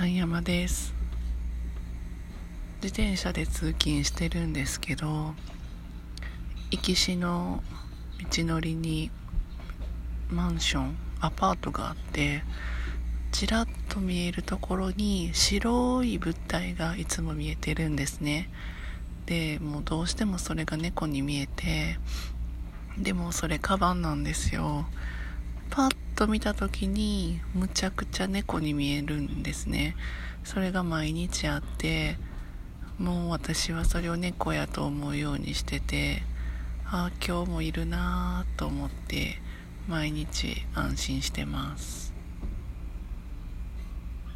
ゃん山です。自転車で通勤してるんですけど行きしの道のりにマンションアパートがあってちらっと見えるところに白い物体がいつも見えてるんですね。でもうどうしてもそれが猫に見えてでもそれカバンなんですよ。パッと見た時にむちゃくちゃ猫に見えるんですね。それが毎日あってもう私はそれを猫やと思うようにしててああ今日もいるなぁと思って毎日安心してます。